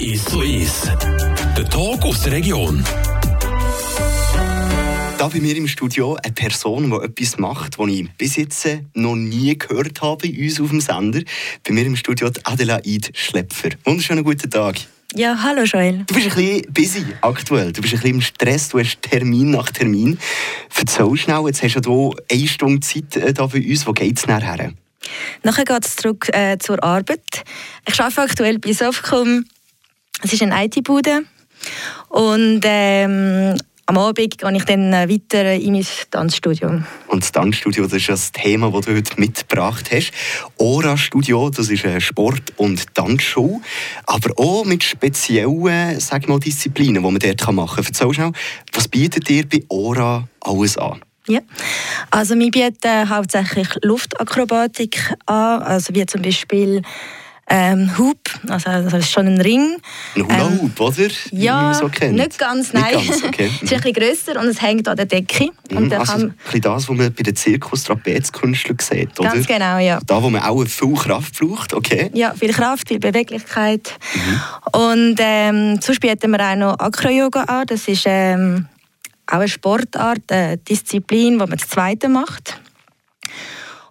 Ist so ist. Der Talk aus der Region. Da bei mir im Studio eine Person, die etwas macht, was ich bis jetzt noch nie gehört habe bei uns auf dem Sender. Bei mir im Studio Adelaide Schlepfer. Wunderschönen guten Tag. Ja, hallo Joel. Du bist ein bisschen busy aktuell. Du bist ein bisschen im Stress. Du hast Termin nach Termin. Erzähl schnell, jetzt hast du hier eine Stunde Zeit äh, da bei uns. Wo geht es nachher? Nachher geht es zurück äh, zur Arbeit. Ich arbeite aktuell bei Softcom. Es ist eine IT-Bude. Und ähm, am Abend gehe ich dann äh, weiter in mein Tanzstudio. Und das Tanzstudio, das ist das Thema, das du heute mitgebracht hast. Ora Studio, das ist eine Sport- und Tanzshow, aber auch mit speziellen sag mal, Disziplinen, die man dort machen kann. Erzähl schnell, was bietet ihr bei Ora alles an? Ja, also wir bieten hauptsächlich Luftakrobatik an, also wie zum Beispiel ähm, Hoop, also das ist schon ein Ring. Ein Hula Hoop, ähm, oder? Ja, so nicht ganz, nein. Nicht ganz, okay. es ist ein bisschen grösser und es hängt an der Decke. Mhm, und also kann... ein das, was man bei den Zirkus-Trapezkünstlern sieht, oder? Ganz genau, ja. Da, wo man auch viel Kraft braucht, okay? Ja, viel Kraft, viel Beweglichkeit. Mhm. Und ähm, sonst bieten wir auch noch Acro-Yoga an. Das ist ähm, auch eine Sportart, eine Disziplin, die man das Zweite macht.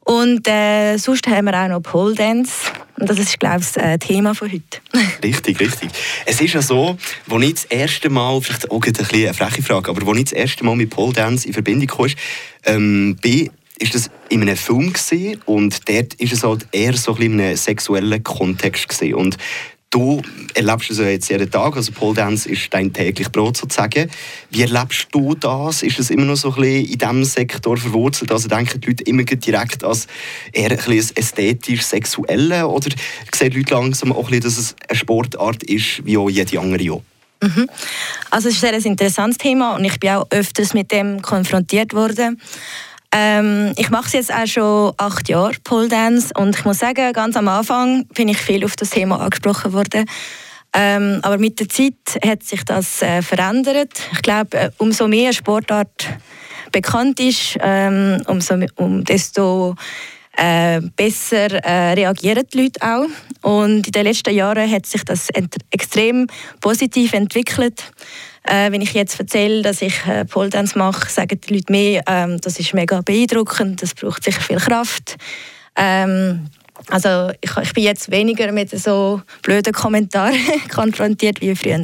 Und äh, sonst haben wir auch noch Pole Dance. Und das ist, glaube ich, das äh, Thema von heute. richtig, richtig. Es ist ja so, als ich das erste Mal, vielleicht auch ein bisschen eine freche Frage, aber als ich das erste Mal mit Pole Dance in Verbindung kam, ähm, bin, ist das in einem Film und dort ist es halt eher so in einem sexuellen Kontext. Und Du erlebst es ja jetzt jeden Tag, also Pole Dance ist dein täglich Brot sozusagen. Wie erlebst du das? Ist es immer noch so ein bisschen in diesem Sektor verwurzelt? Also denken die Leute immer direkt als eher ein bisschen ästhetisch sexuelle oder sehen die Leute langsam auch ein bisschen, dass es eine Sportart ist, wie auch jede andere auch? Mhm. Also es ist ein sehr interessantes Thema und ich bin auch öfters mit dem konfrontiert worden. Ähm, ich mache es jetzt auch schon acht Jahre, Pole Dance, und ich muss sagen, ganz am Anfang bin ich viel auf das Thema angesprochen worden. Ähm, aber mit der Zeit hat sich das äh, verändert. Ich glaube, äh, umso mehr Sportart bekannt ist, ähm, umso um, desto äh, besser äh, reagieren die Leute auch. Und in den letzten Jahren hat sich das extrem positiv entwickelt. Äh, wenn ich jetzt erzähle, dass ich äh, Pole Dance mache, sagen die Leute mehr, ähm, das ist mega beeindruckend, das braucht sicher viel Kraft. Ähm, also ich, ich, bin jetzt weniger mit so blöden Kommentaren konfrontiert wie früher.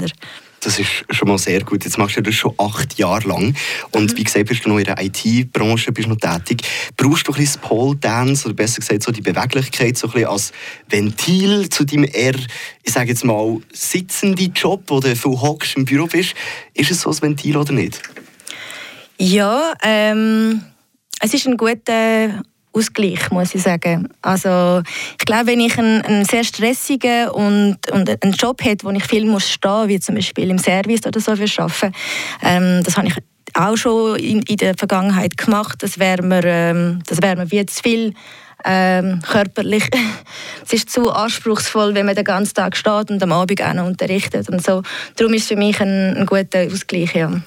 Das ist schon mal sehr gut. Jetzt machst du das schon acht Jahre lang. Und mhm. wie gesagt, bist du noch in der IT-Branche bist noch tätig. Brauchst du ein bisschen Pole Dance oder besser gesagt so die Beweglichkeit so ein bisschen als Ventil zu deinem eher, ich sage jetzt mal, sitzenden Job, wo du viel hockst im Büro bist? Ist es so ein Ventil oder nicht? Ja, ähm, es ist ein guter Ausgleich, muss ich sagen. Also ich glaube, wenn ich einen, einen sehr stressigen und, und einen Job habe, wo ich viel muss stehen, wie zum Beispiel im Service oder so für arbeiten, ähm, das habe ich auch schon in, in der Vergangenheit gemacht. Das wäre mir, ähm, das wär mir wie zu viel ähm, körperlich. es ist zu anspruchsvoll, wenn man den ganzen Tag steht und am Abend auch noch unterrichtet und so. Darum ist es für mich ein, ein guter Ausgleich. Ja.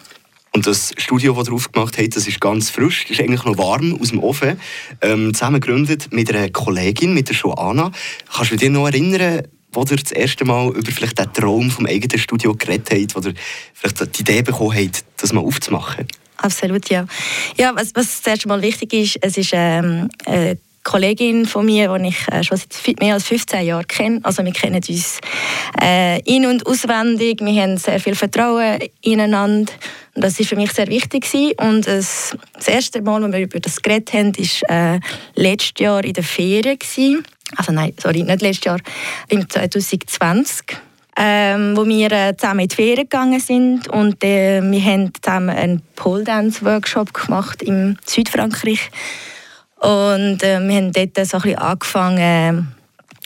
Und das Studio, das ihr aufgemacht habt, das ist ganz frisch, ist eigentlich noch warm aus dem Ofen. Ähm, zusammen gegründet mit einer Kollegin, mit der Joanna. Kannst du dich noch erinnern, wo ihr das erste Mal über vielleicht den Traum vom eigenen Studio geredet habt, wo ihr vielleicht die Idee bekommen habt, das mal aufzumachen? Absolut, ja. Ja, was, was das erste Mal wichtig ist, es ist ähm, eine Kollegin von mir, die ich äh, schon seit mehr als 15 Jahren kenne. Also wir kennen uns äh, in- und auswendig, wir haben sehr viel Vertrauen ineinander das war für mich sehr wichtig. Und das, das erste Mal, als wir über das geredet haben, war äh, letztes Jahr in der Ferien. Also nein, sorry, nicht letztes Jahr, im 2020. Ähm, wo wir äh, zusammen in die Ferien gegangen sind und äh, wir haben zusammen einen Pole Dance Workshop gemacht in Südfrankreich und äh, wir haben dort so ein bisschen angefangen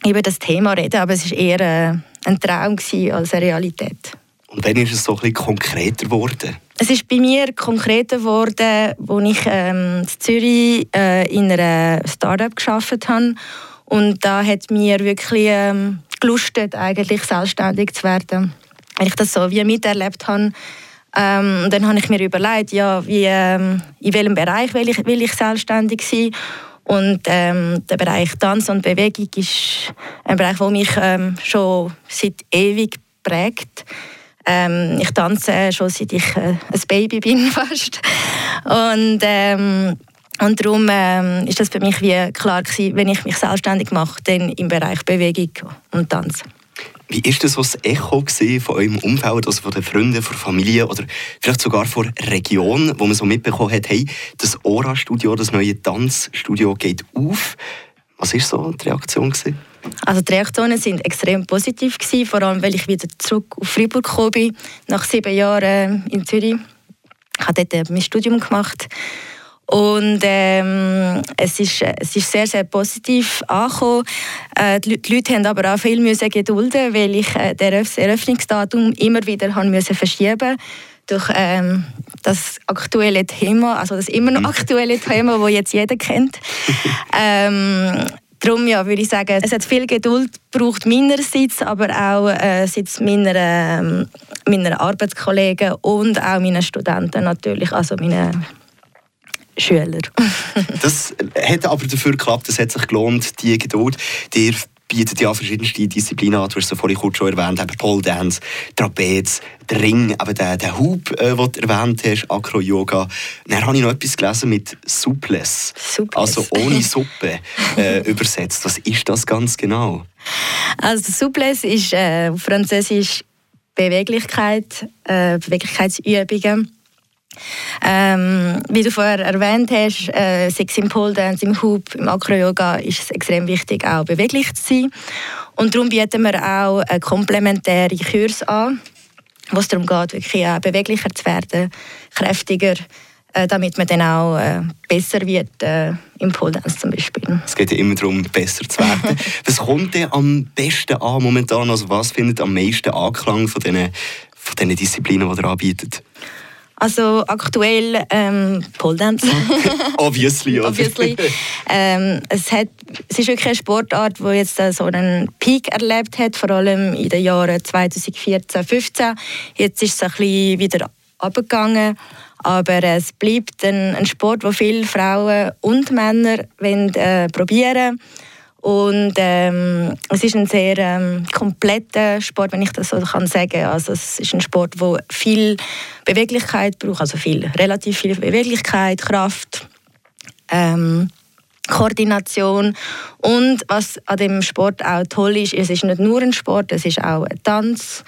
über das Thema zu reden, aber es war eher äh, ein Traum als eine Realität. Und wann ist es so ein bisschen konkreter geworden? Es ist bei mir konkreter geworden, als ich ähm, in Zürich äh, in einer Startup geschafft habe. Und da hat mir wirklich ähm, gelustet, eigentlich selbstständig zu werden. Wenn ich das so wie miterlebt habe, ähm, dann habe ich mir überlegt, ja, wie, ähm, in welchem Bereich will ich, will ich selbstständig sein. Und ähm, der Bereich Tanz und Bewegung ist ein Bereich, der mich ähm, schon seit ewig prägt. Ähm, ich tanze schon seit ich äh, ein Baby bin fast. Und, ähm, und darum ähm, ist das für mich wie klar gewesen, wenn ich mich selbstständig mache, dann im Bereich Bewegung und Tanz. Wie ist das, was Echo von eurem Umfeld, also von den Freunden, von der Familie oder vielleicht sogar von der Region, wo man so mitbekommen hat, hey, das Ora-Studio, das neue Tanzstudio geht auf. Was war so die Reaktion? Gewesen? Also die Reaktionen waren extrem positiv gewesen, vor allem weil ich wieder zurück auf Freiburg gekommen bin, nach sieben Jahren in Zürich. Ich habe dort mein Studium gemacht und ähm, es, ist, es ist sehr, sehr positiv angekommen. Äh, die, die Leute haben aber auch viel müssen gedulden, weil ich äh, das Eröffnungsdatum immer wieder haben müssen verschieben durch ähm, das aktuelle Thema, also das immer noch mhm. aktuelle Thema, das jetzt jeder kennt. ähm, Darum ja, würde ich sagen, es hat viel Geduld gebraucht meinerseits, aber auch äh, seitens meiner, äh, meiner Arbeitskollegen und auch meiner Studenten natürlich, also meine Schüler. das hat aber dafür geklappt, es hat sich gelohnt, die Geduld. Dir bietet ja verschiedenste Disziplinen an. Du hast es vorhin kurz schon erwähnt, eben Pole Dance, Trapez, der Ring, eben der, der Hub, äh, den du erwähnt hast, Acro-Yoga. Dann habe ich noch etwas gelesen mit Suples. Suples. Also ohne Suppe äh, übersetzt. Was ist das ganz genau? Also Suples ist äh, auf Französisch Beweglichkeit, äh, Beweglichkeitsübungen. Ähm, wie du vorher erwähnt hast, äh, sei es im Pole Dance, im Hub, im Acro-Yoga, ist es extrem wichtig, auch beweglich zu sein. Und darum bieten wir auch eine komplementäre Kurs an, wo es darum geht, wirklich auch beweglicher zu werden, kräftiger, äh, damit man dann auch äh, besser wird äh, im Pole Dance zum Beispiel. Es geht ja immer darum, besser zu werden. was kommt denn am besten an momentan? Also was findet am meisten Anklang von diesen, von diesen Disziplinen, die ihr anbietet? Also aktuell ähm, Pole Dance. Obviously? Obviously. Ähm, es, hat, es ist wirklich eine Sportart, die jetzt so einen Peak erlebt hat, vor allem in den Jahren 2014, 2015. Jetzt ist es ein bisschen wieder abgegangen, aber es bleibt ein, ein Sport, wo viele Frauen und Männer wollen, äh, probieren wollen und ähm, es ist ein sehr ähm, kompletter Sport, wenn ich das so kann sagen. Also es ist ein Sport, wo viel Beweglichkeit braucht, also viel, relativ viel Beweglichkeit, Kraft, ähm, Koordination und was an dem Sport auch toll ist, es ist nicht nur ein Sport, es ist auch eine Tanzart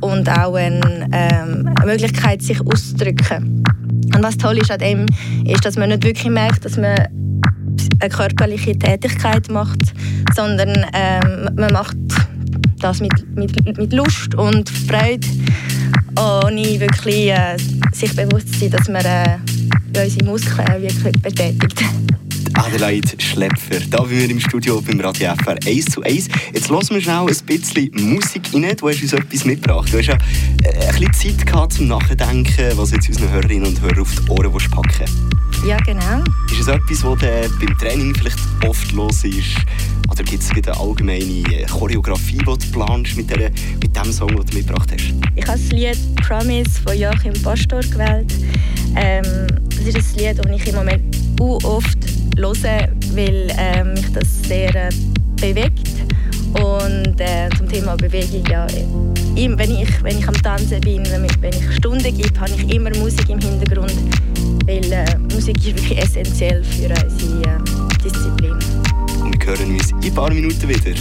und auch eine, ähm, eine Möglichkeit, sich auszudrücken. Und was toll ist an dem, ist, dass man nicht wirklich merkt, dass man eine körperliche Tätigkeit macht, sondern ähm, man macht das mit, mit, mit Lust und Freude, ohne wirklich äh, sich bewusst zu sein, dass man äh, unsere Muskeln wirklich betätigt. Adelaide Schlepfer, da wir im Studio beim Radio FR 1 zu 1. Jetzt hören wir schnell ein bisschen Musik rein. Du hast uns etwas mitgebracht. Du hast ja äh, ein bisschen Zeit gehabt zum Nachdenken, was jetzt unseren Hörerinnen und Hörern auf die Ohren packen Ja, genau. Ist es etwas, was beim Training vielleicht oft los ist? Oder gibt es eine allgemeine Choreografie, die du planst mit, der, mit dem Song, den du mitgebracht hast? Ich habe das Lied «Promise» von Joachim Pastor gewählt. Ähm, das ist ein Lied, das ich im Moment oft höre, weil äh, mich das sehr äh, bewegt. Und äh, zum Thema Bewegung, ja, wenn, ich, wenn ich am Tanzen bin, wenn ich, wenn ich Stunden gebe, habe ich immer Musik im Hintergrund, weil äh, Musik ist wirklich essentiell für unsere äh, Disziplin. Und wir hören uns in ein paar Minuten wieder.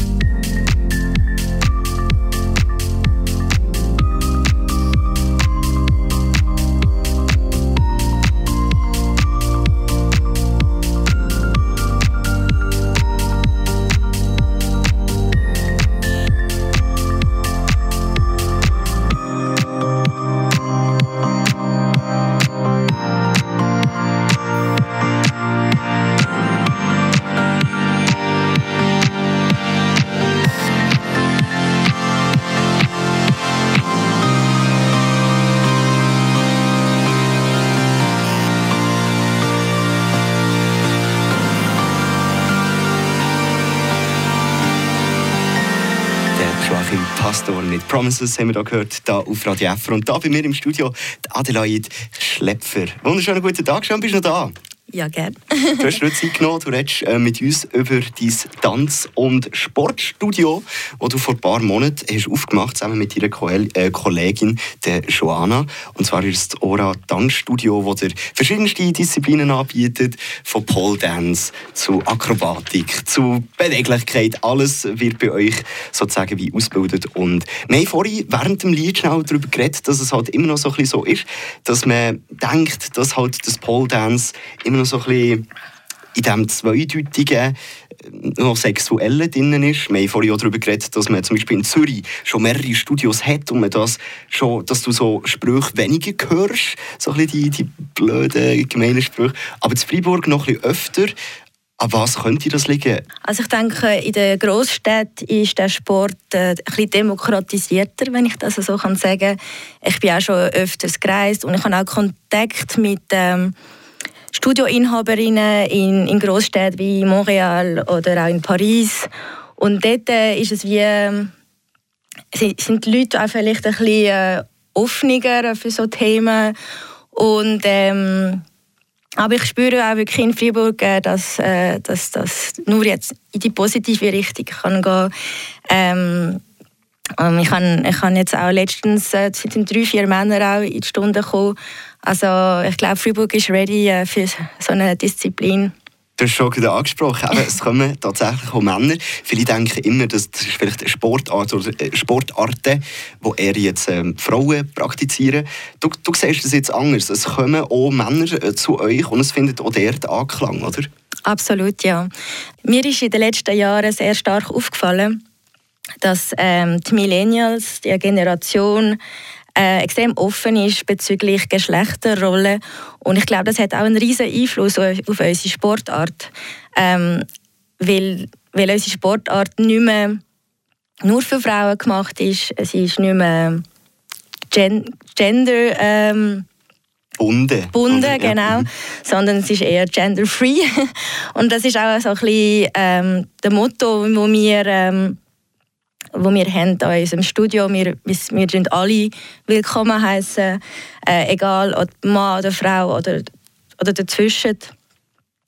Pastor mit Promises haben wir hier gehört, hier auf Radio F. Und da bei mir im Studio Adelaide Schlepfer. Wunderschönen guten Tag, schön bist du noch da. Ja, gerne. du hast dir Zeit genommen, du redest äh, mit uns über dein Tanz- und Sportstudio, das du vor ein paar Monaten hast aufgemacht zusammen mit deiner Ko äh, Kollegin, der Joana. Und zwar ist das Ora Tanzstudio, wo dir verschiedenste Disziplinen anbietet, von Pole Dance zu Akrobatik, zu Beweglichkeit. Alles wird bei euch sozusagen wie ausgebildet. Und wir haben vorhin während dem Lied schnell darüber geredet, dass es halt immer noch so, ein bisschen so ist, dass man denkt, dass halt das Pole Dance immer noch so ein bisschen in diesem Zweideutigen äh, noch Sexuelle drin ist. Wir haben vorhin auch darüber geredet, dass man zum Beispiel in Zürich schon mehrere Studios hat und man das schon, dass du so Sprüche weniger hörst, so ein bisschen die, die blöden, gemeinen Sprüche. Aber in Freiburg noch ein bisschen öfter. An was könnte das liegen? Also ich denke, in den Großstädten ist der Sport äh, ein bisschen demokratisierter, wenn ich das so sagen kann. Ich bin auch schon öfters gereist und ich habe auch Kontakt mit ähm, Studioinhaberinnen in, in Großstädten wie Montreal oder auch in Paris. Und dort äh, ist es wie, äh, sind die Leute auch vielleicht ein bisschen äh, offener für so Themen. Und, ähm, aber ich spüre auch wirklich in Freiburg, äh, dass, das nur jetzt in die positive Richtung kann gehen ähm, ähm, ich habe ich hab jetzt auch letztens, äh, sind drei, vier Männer auch in die Stunde gekommen. Also ich glaube, Freiburg ist ready äh, für so eine Disziplin. Du hast schon gerade angesprochen, eben, es kommen tatsächlich auch Männer. Viele denken immer, dass das ist vielleicht eine Sportart oder äh, Sportarten, die eher jetzt ähm, Frauen praktizieren. Du, du siehst das jetzt anders. Es kommen auch Männer äh, zu euch und es findet auch dort Anklang, oder? Absolut, ja. Mir ist in den letzten Jahren sehr stark aufgefallen, dass ähm, die Millennials, die Generation, äh, extrem offen ist bezüglich Geschlechterrollen. Und ich glaube, das hat auch einen riesen Einfluss auf, auf unsere Sportart. Ähm, weil, weil unsere Sportart nicht mehr nur für Frauen gemacht ist. Es ist nicht mehr gen gender... Ähm, Bunde. Bunde, genau. Ja. Sondern es ist eher gender-free. Und das ist auch so ein bisschen ähm, das Motto, das wir ähm, wo wir haben in unserem Studio. Wir, wir sind alle willkommen heißen, äh, egal ob Mann oder Frau oder, oder dazwischen.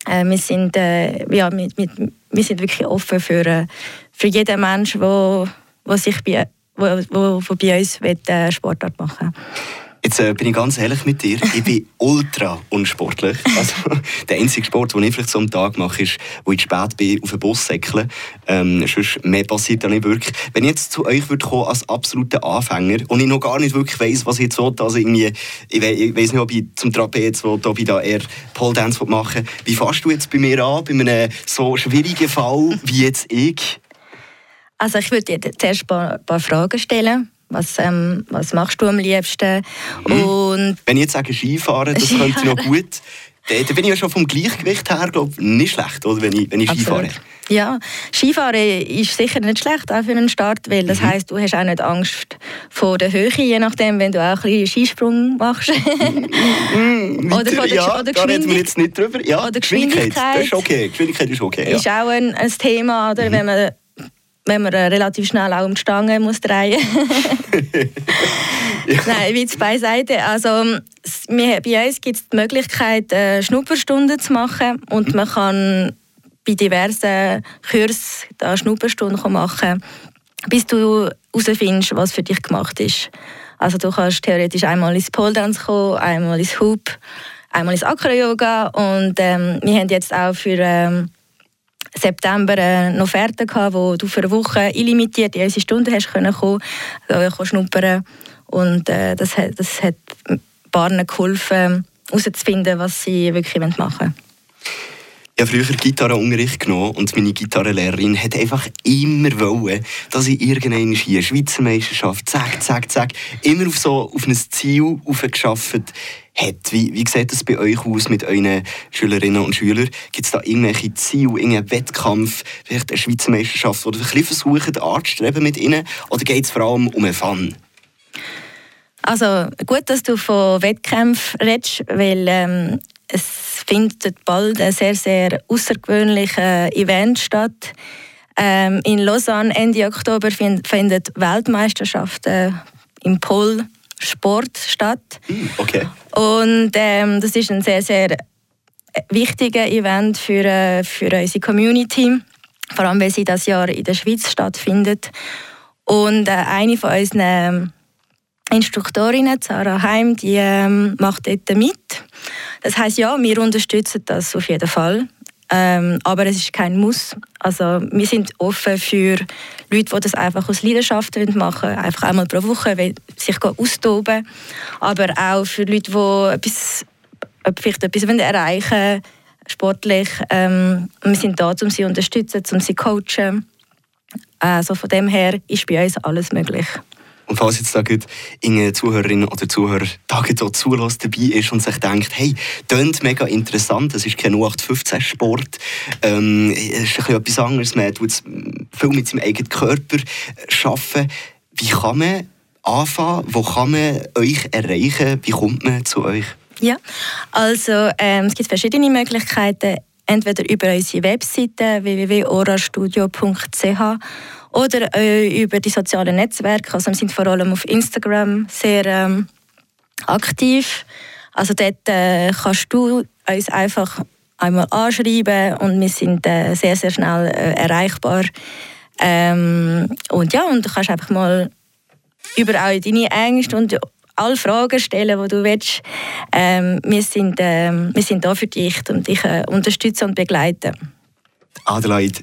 Äh, wir, sind, äh, ja, wir, wir, wir, sind wirklich offen für, äh, für jeden Menschen, der sich bei, wo, wo, wo bei uns will, äh, Sportart machen will. Jetzt äh, bin ich ganz ehrlich mit dir, ich bin ultra unsportlich. Also, der einzige Sport, den ich vielleicht so am Tag mache, ist, wo ich spät bin, auf den Bus säckeln. Ähm, sonst mehr passiert da nicht wirklich. Wenn ich jetzt zu euch würde kommen als absoluter Anfänger und ich noch gar nicht wirklich weiss, was ich jetzt will, also irgendwie, ich, we ich weiss nicht, ob ich zum Trapez will, ob ich da eher Pole Dance machen will. Wie fährst du jetzt bei mir an, bei einem so schwierigen Fall wie jetzt ich? Also ich würde dir zuerst ein paar, paar Fragen stellen was, ähm, was machst du am liebsten? Mhm. Und Wenn ich jetzt sage Skifahren, das könnte ja. noch gut. Da, bin ich ja schon vom Gleichgewicht her glaub, nicht schlecht, oder, wenn ich, wenn ich Skifahre. Ja, Skifahren ist sicher nicht schlecht, auch für einen Start, weil das mhm. heisst, du hast auch nicht Angst vor der Höhe, je nachdem, wenn du auch ein bisschen Skisprung machst. mm, oder von der, ja, oder da reden wir jetzt nicht drüber. Ja, Geschwindigkeit. Geschwindigkeit. Das ist okay. Geschwindigkeit ist okay. Ja. Ist auch ein, ein Thema, oder, mhm. wenn man wenn man äh, relativ schnell auch um die Stange muss drehen ja. Nein, Witz beiseite. Also, wir, bei uns gibt es die Möglichkeit, äh, Schnupperstunden zu machen und man kann bei diversen Kursen da Schnupperstunden machen, bis du herausfindest, was für dich gemacht ist. Also du kannst theoretisch einmal ins Pole Dance kommen, einmal ins Hoop, einmal ins Acro-Yoga und ähm, wir haben jetzt auch für ähm, September eine Offerte gehabt, wo du für eine Woche illimitiert in unsere Stunden hast können kommen, äh, schnuppern und äh, das, hat, das hat Paaren geholfen, herauszufinden, was sie wirklich machen wollen. Ich habe früher Gitarrenunterricht genommen und meine Gitarrenlehrerin hat einfach immer wollen, dass ich irgendwann hier Schweizer Meisterschaft, zack, zack, zack, immer auf so auf ein Ziel aufgeschafft hat. Wie, wie sieht das bei euch aus mit euren Schülerinnen und Schülern? Gibt es da irgendwelche Ziele, irgendeinen Wettkampf, vielleicht eine Schweizer Meisterschaft, oder ein bisschen versuchen, anzustreben mit ihnen? Oder geht es vor allem um einen Fun? Also gut, dass du von Wettkämpfen redest, weil ähm, es findet bald ein sehr, sehr außergewöhnliches Event statt. Ähm, in Lausanne Ende Oktober find, findet Weltmeisterschaften im Pol Sport statt. Hm, okay. Und ähm, das ist ein sehr, sehr wichtiges Event für, äh, für unsere Community, vor allem weil sie das Jahr in der Schweiz stattfindet. Und äh, eine von unseren Instruktorinnen, Sarah Heim, die ähm, macht dort mit. Das heißt ja, wir unterstützen das auf jeden Fall. Ähm, aber es ist kein Muss. Also wir sind offen für Leute, die das einfach aus Leidenschaft machen wollen, einfach einmal pro Woche sich austoben Aber auch für Leute, die etwas, vielleicht etwas erreichen wollen, sportlich. Ähm, wir sind da, um sie zu unterstützen, um sie zu coachen. Also von dem her ist bei uns alles möglich. Und falls jetzt da eine Zuhörerin oder Zuhörer da zulässt dabei ist und sich denkt, hey, klingt mega interessant, das ist kein 0815-Sport, ähm, es ist ein etwas anderes, man tut viel mit seinem eigenen Körper arbeiten. Wie kann man anfangen? Wo kann man euch erreichen? Wie kommt man zu euch? Ja, also ähm, es gibt verschiedene Möglichkeiten. Entweder über unsere Webseite www.orastudio.ch oder äh, über die sozialen Netzwerke. Also wir sind vor allem auf Instagram sehr ähm, aktiv. Also dort äh, kannst du uns einfach einmal anschreiben und wir sind äh, sehr, sehr schnell äh, erreichbar. Ähm, und ja, und du kannst einfach mal über all deine Ängste und alle Fragen stellen, die du willst. Ähm, wir, sind, ähm, wir sind da für dich und dich äh, unterstützen und begleiten. Adelaide,